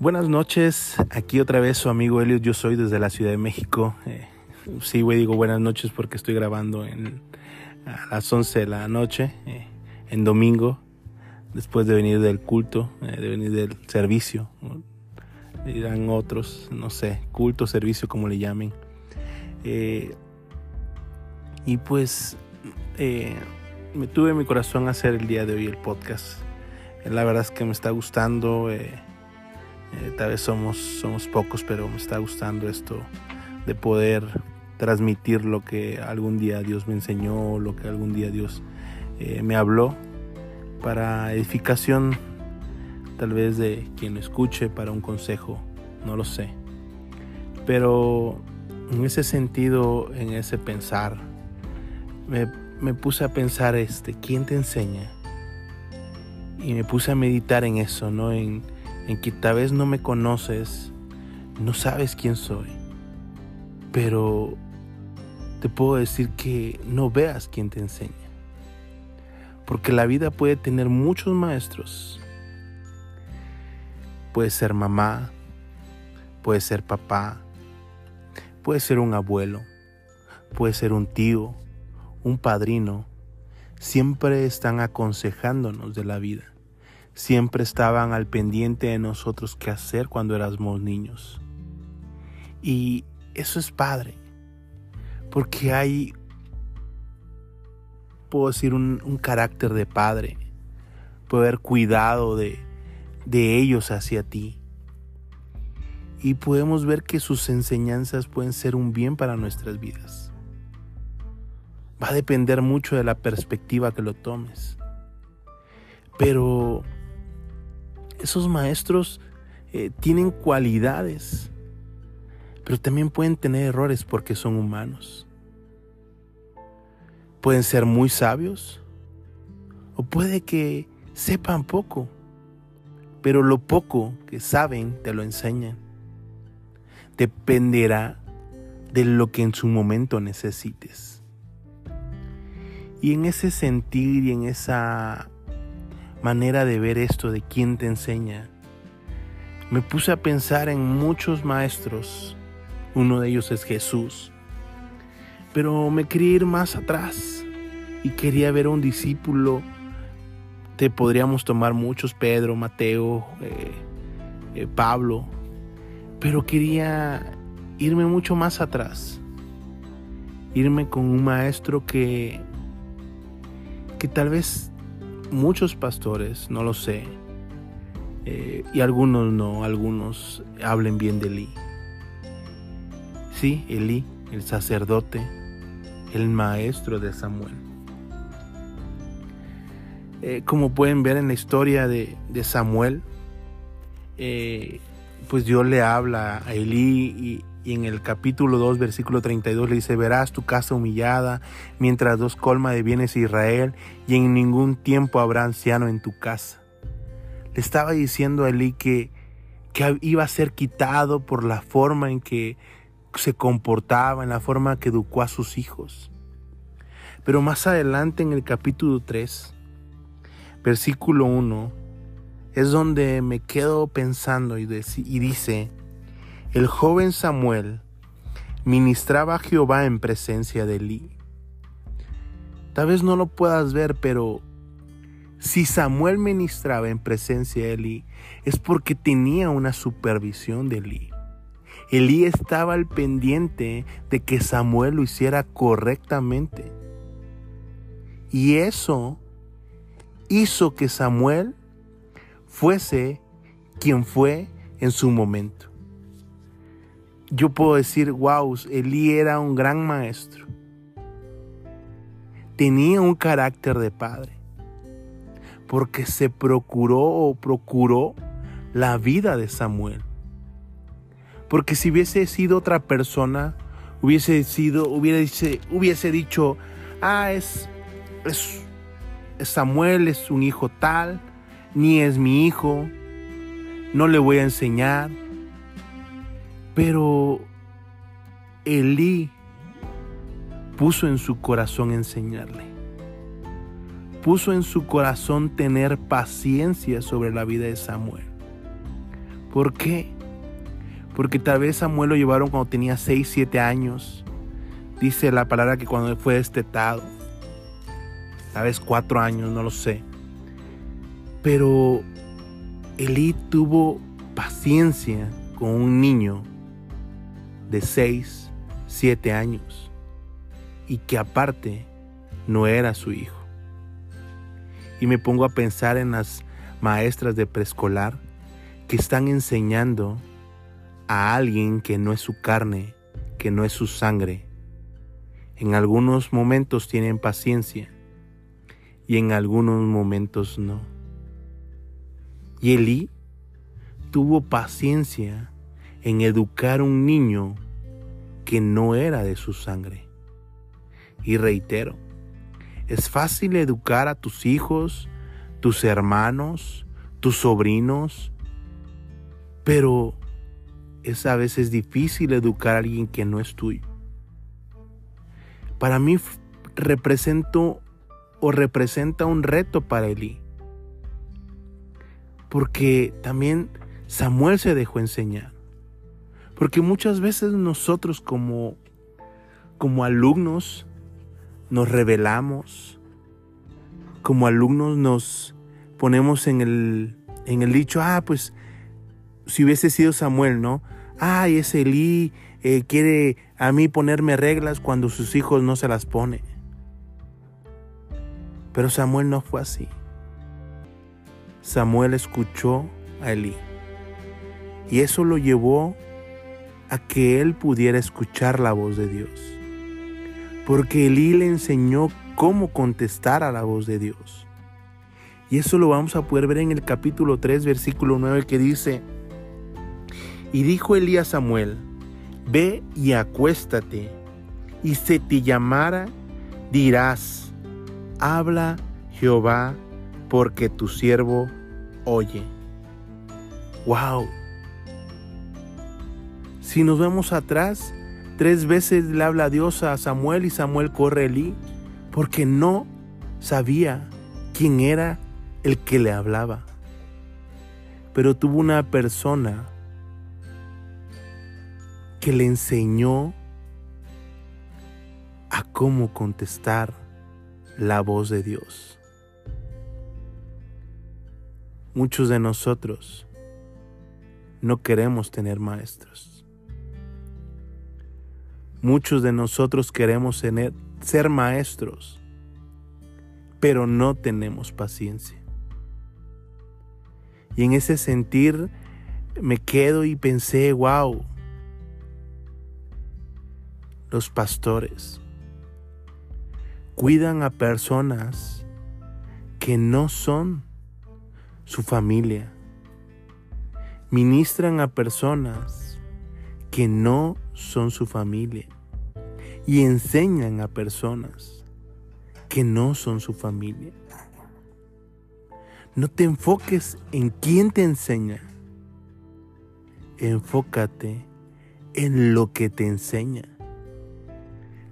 Buenas noches, aquí otra vez su amigo Elliot, yo soy desde la Ciudad de México. Eh, sí, güey, digo buenas noches porque estoy grabando a las 11 de la noche, eh, en domingo, después de venir del culto, eh, de venir del servicio, dirán otros, no sé, culto, servicio, como le llamen. Eh, y pues me tuve en mi corazón hacer el día de hoy el podcast. la verdad es que me está gustando. Tal vez somos, somos pocos, pero me está gustando esto de poder transmitir lo que algún día Dios me enseñó, lo que algún día Dios eh, me habló, para edificación tal vez de quien lo escuche, para un consejo, no lo sé. Pero en ese sentido, en ese pensar, me, puse a pensar, este, ¿quién te enseña? Y me puse a meditar en eso, ¿no? En, en que tal vez no me conoces, no sabes quién soy, pero te puedo decir que no veas quién te enseña. Porque la vida puede tener muchos maestros. Puede ser mamá, puede ser papá, puede ser un abuelo, puede ser un tío, un padrino. Siempre están aconsejándonos de la vida. Siempre estaban al pendiente de nosotros qué hacer cuando éramos niños. Y eso es padre porque hay, puedo decir, un, carácter de padre, poder cuidado de, de ellos hacia ti. Y podemos ver que sus enseñanzas pueden ser un bien para nuestras vidas. Va a depender mucho de la perspectiva que lo tomes. Pero esos maestros eh, tienen cualidades pero también pueden tener errores porque son humanos. Pueden ser muy sabios o puede que sepan poco, pero lo poco que saben te lo enseñan. Dependerá de lo que en su momento necesites. Y en ese sentir y en esa manera de ver esto de quién te enseña, me puse a pensar en muchos maestros uno de ellos es Jesús. Pero me quería ir más atrás y quería ver a un discípulo. Te podríamos tomar muchos, Pedro, Mateo, eh, eh, Pablo, pero quería irme mucho más atrás. Irme con un maestro que, que tal vez muchos pastores, no lo sé, eh, y algunos no, algunos hablen bien de él Sí, Elí, el sacerdote, el maestro de Samuel. Eh, como pueden ver en la historia de, Samuel, eh, pues Dios le habla a Elí y, en el capítulo 2, versículo 32 le dice, verás tu casa humillada mientras dos colma de bienes Israel y en ningún tiempo habrá anciano en tu casa. Le estaba diciendo a Elí que, que iba a ser quitado por la forma en que se comportaba, en la forma que educó a sus hijos. Pero más adelante en el capítulo 3, versículo 1, es donde me quedo pensando y, dice, el joven Samuel ministraba a Jehová en presencia de Elí. Tal vez no lo puedas ver, pero si Samuel ministraba en presencia de Elí, es porque tenía una supervisión de Elí. Elí estaba al pendiente de que Samuel lo hiciera correctamente. Y eso hizo que Samuel fuese quien fue en su momento. Yo puedo decir, wow, Elí era un gran maestro. Tenía un carácter de padre. Porque se procuró o procuró la vida de Samuel. Porque si hubiese sido otra persona, hubiese sido, hubiese, hubiese dicho, ah, es, es, Samuel es un hijo tal, ni es mi hijo, no le voy a enseñar. Pero Elí puso en su corazón enseñarle. Puso en su corazón tener paciencia sobre la vida de Samuel ¿Por qué? Porque tal vez Samuel lo llevaron cuando tenía 6, 7 años. Dice la palabra que cuando fue destetado. Tal vez 4 años, no lo sé. Pero Elí tuvo paciencia con un niño de 6, 7 años y que aparte no era su hijo. Y me pongo a pensar en las maestras de preescolar que están enseñando a alguien que no es su carne, que no es su sangre. En algunos momentos tienen paciencia y en algunos momentos no. Y Elí tuvo paciencia en educar un niño que no era de su sangre. Y reitero, es fácil educar a tus hijos, tus hermanos, tus sobrinos, pero es a veces difícil educar a alguien que no es tuyo. Para mí represento o representa un reto para Elí. Porque también Samuel se dejó enseñar. Porque muchas veces nosotros como, como alumnos nos revelamos, como alumnos nos ponemos en el, en el dicho, ah, pues si hubiese sido Samuel, ¿no? Ay, ese Elí eh, quiere a mí ponerme reglas cuando sus hijos no se las pone. Pero Samuel no fue así. Samuel escuchó a Elí. Y eso lo llevó a que él pudiera escuchar la voz de Dios. Porque Elí le enseñó cómo contestar a la voz de Dios. Y eso lo vamos a poder ver en el capítulo 3, versículo 9, que dice, Y dijo Elí a Samuel, Ve y acuéstate, y se te llamara, dirás, Habla Jehová, porque tu siervo oye. ¡Wow! Si nos vemos atrás, tres veces le habla Dios a Samuel y Samuel corre porque no sabía quién era el que le hablaba. Pero tuvo una persona que le enseñó a cómo contestar la voz de Dios. Muchos de nosotros no queremos tener maestros. Muchos de nosotros queremos ser maestros, pero no tenemos paciencia. Y en ese sentir me quedo y pensé, wow, los pastores cuidan a personas que no son su familia. Ministran a personas que no son su familia y enseñan a personas que no son su familia. No te enfoques en quién te enseña. Enfócate en lo que te enseña.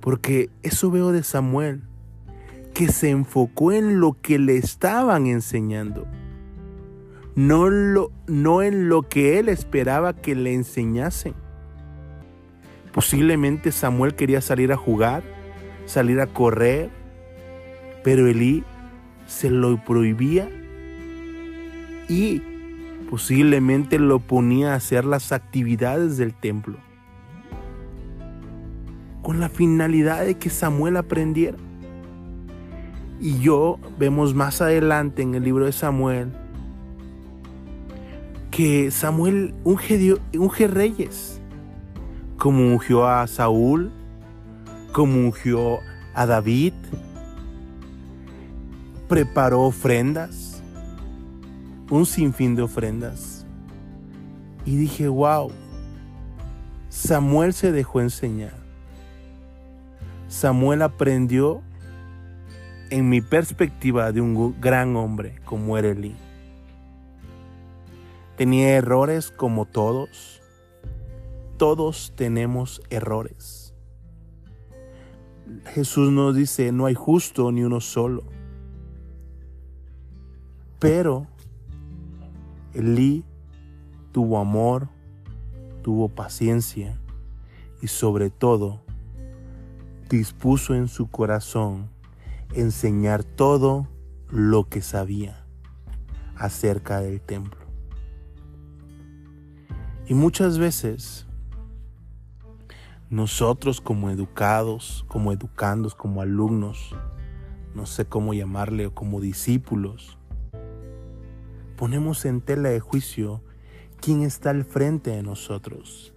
Porque eso veo de Samuel, que se enfocó en lo que le estaban enseñando. No, lo, no en lo que él esperaba que le enseñasen. Posiblemente Samuel quería salir a jugar, salir a correr, pero Elí se lo prohibía y posiblemente lo ponía a hacer las actividades del templo con la finalidad de que Samuel aprendiera. Y yo vemos más adelante en el libro de Samuel que Samuel unge, unge reyes como ungió a Saúl, como ungió a David, preparó ofrendas, un sinfín de ofrendas. Y dije, wow, Samuel se dejó enseñar. Samuel aprendió en mi perspectiva de un gran hombre como era Elí. Tenía errores como todos, todos tenemos errores. Jesús nos dice, no hay justo ni uno solo. Pero Elí tuvo amor, tuvo paciencia y sobre todo dispuso en su corazón enseñar todo lo que sabía acerca del templo. Y muchas veces nosotros como educados, como educandos, como alumnos, no sé cómo llamarle, o como discípulos, ponemos en tela de juicio quién está al frente de nosotros,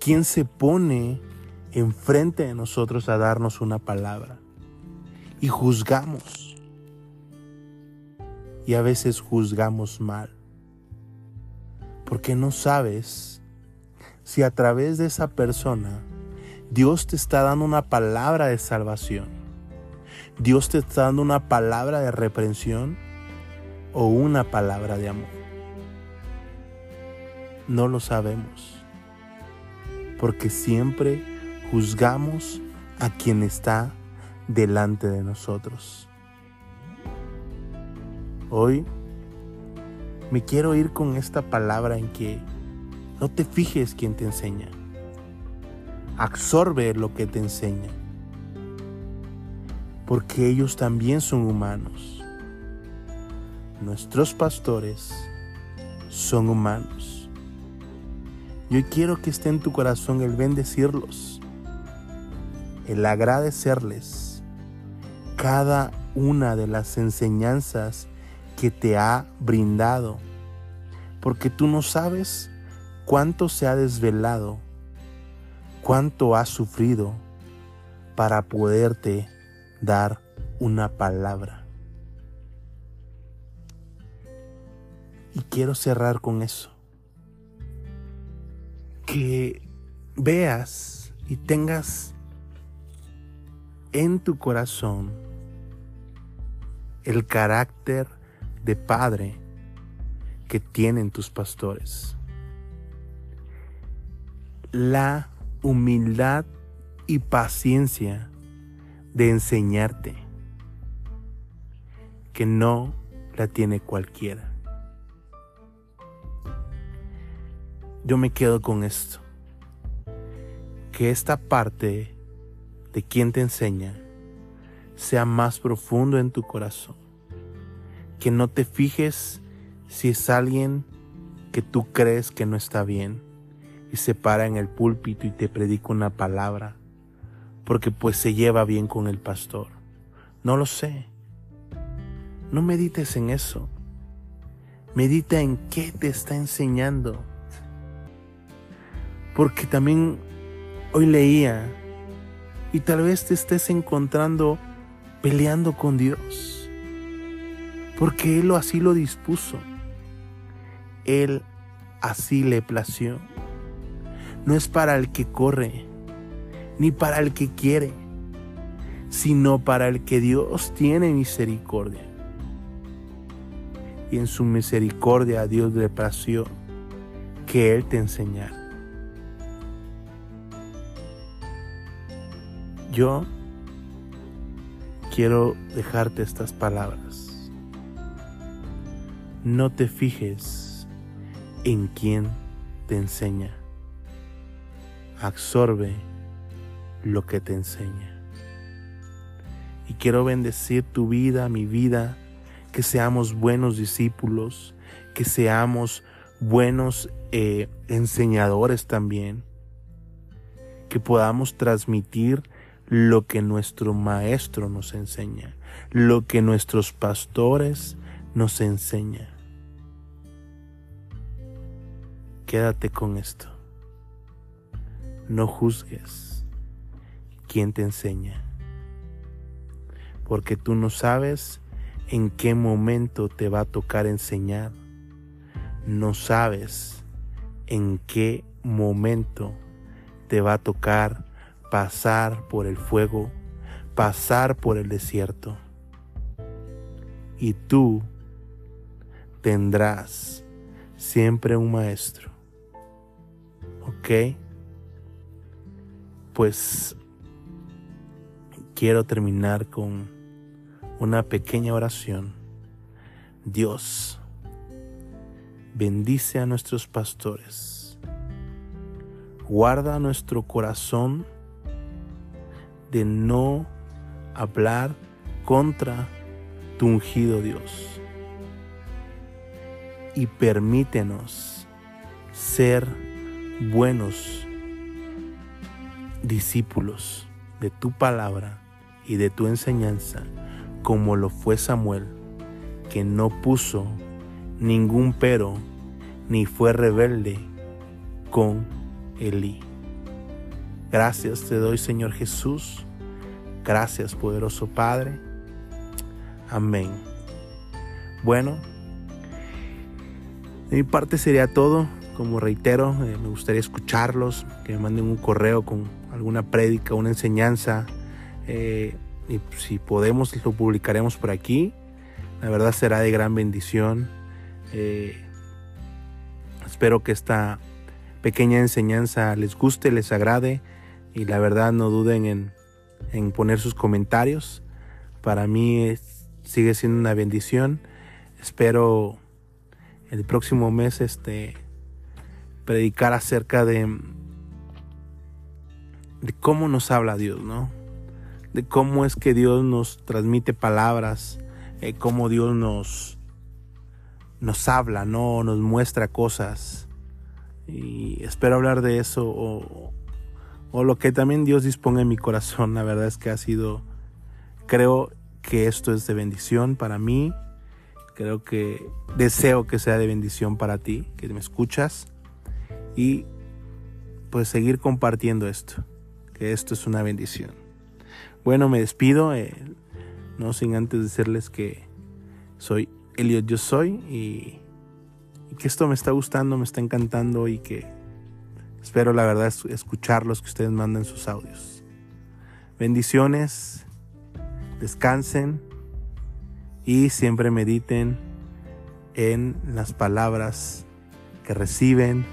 quién se pone enfrente de nosotros a darnos una palabra. Y juzgamos. Y a veces juzgamos mal. Porque no sabes si a través de esa persona Dios te está dando una palabra de salvación. Dios te está dando una palabra de reprensión o una palabra de amor. No lo sabemos. Porque siempre juzgamos a quien está delante de nosotros. Hoy me quiero ir con esta palabra en que no te fijes quien te enseña. Absorbe lo que te enseña. Porque ellos también son humanos. Nuestros pastores son humanos. Y hoy quiero que esté en tu corazón el bendecirlos el agradecerles cada una de las enseñanzas que te ha brindado, porque tú no sabes cuánto se ha desvelado, cuánto ha sufrido para poderte dar una palabra. Y quiero cerrar con eso. Que veas y tengas en tu corazón el carácter de padre que tienen tus pastores. La humildad y paciencia de enseñarte que no la tiene cualquiera. Yo me quedo con esto, que esta parte de quien te enseña sea más profundo en tu corazón. Que no te fijes si es alguien que tú crees que no está bien y se para en el púlpito y te predica una palabra porque pues se lleva bien con el pastor. No lo sé. No medites en eso. Medita en qué te está enseñando. Porque también hoy leía y tal vez te estés encontrando peleando con Dios, porque Él así lo dispuso, Él así le plació. No es para el que corre, ni para el que quiere, sino para el que Dios tiene misericordia. Y en su misericordia a Dios le plació que Él te enseñara. Yo quiero dejarte estas palabras. No te fijes en quién te enseña. Absorbe lo que te enseña. Y quiero bendecir tu vida, mi vida, que seamos buenos discípulos, que seamos buenos eh, enseñadores también, que podamos transmitir lo que nuestro maestro nos enseña, lo que nuestros pastores nos enseñan. Quédate con esto. No juzgues quién te enseña, porque tú no sabes en qué momento te va a tocar enseñar. No sabes en qué momento te va a tocar pasar por el fuego, pasar por el desierto. Y tú tendrás siempre un maestro. ¿Ok? Pues quiero terminar con una pequeña oración. Dios, bendice a nuestros pastores. Guarda nuestro corazón de no hablar contra tu ungido Dios. Y permítenos ser buenos discípulos de tu palabra y de tu enseñanza, como lo fue Samuel, que no puso ningún pero ni fue rebelde con Elí. Gracias te doy, Señor Jesús. Gracias, poderoso Padre. Amén. Bueno, de mi parte sería todo. Como reitero, eh, me gustaría escucharlos, que me manden un correo con alguna prédica, una enseñanza. Eh, y si podemos, lo publicaremos por aquí. La verdad será de gran bendición. Eh, espero que esta pequeña enseñanza les guste, les agrade y la verdad no duden en, en poner sus comentarios. Para mí sigue siendo una bendición. Espero el próximo mes este predicar acerca de de cómo nos habla Dios, ¿no? De cómo es que Dios nos transmite palabras, eh, cómo Dios nos, nos habla, ¿no? Nos muestra cosas. Y espero hablar de eso o, o lo que también Dios disponga en mi corazón. La verdad es que ha sido, creo que esto es de bendición para mí. Creo que deseo que sea de bendición para ti, que me escuchas. Y pues seguir compartiendo esto que esto es una bendición. Bueno, me despido, eh, no sin antes decirles que soy Elliot Yo Soy y, que esto me está gustando, me está encantando y que espero la verdad escuchar los que ustedes mandan sus audios. Bendiciones, descansen y siempre mediten en las palabras que reciben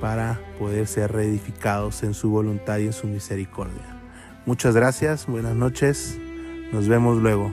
para poder ser reedificados en su voluntad y en su misericordia. Muchas gracias, buenas noches, nos vemos luego.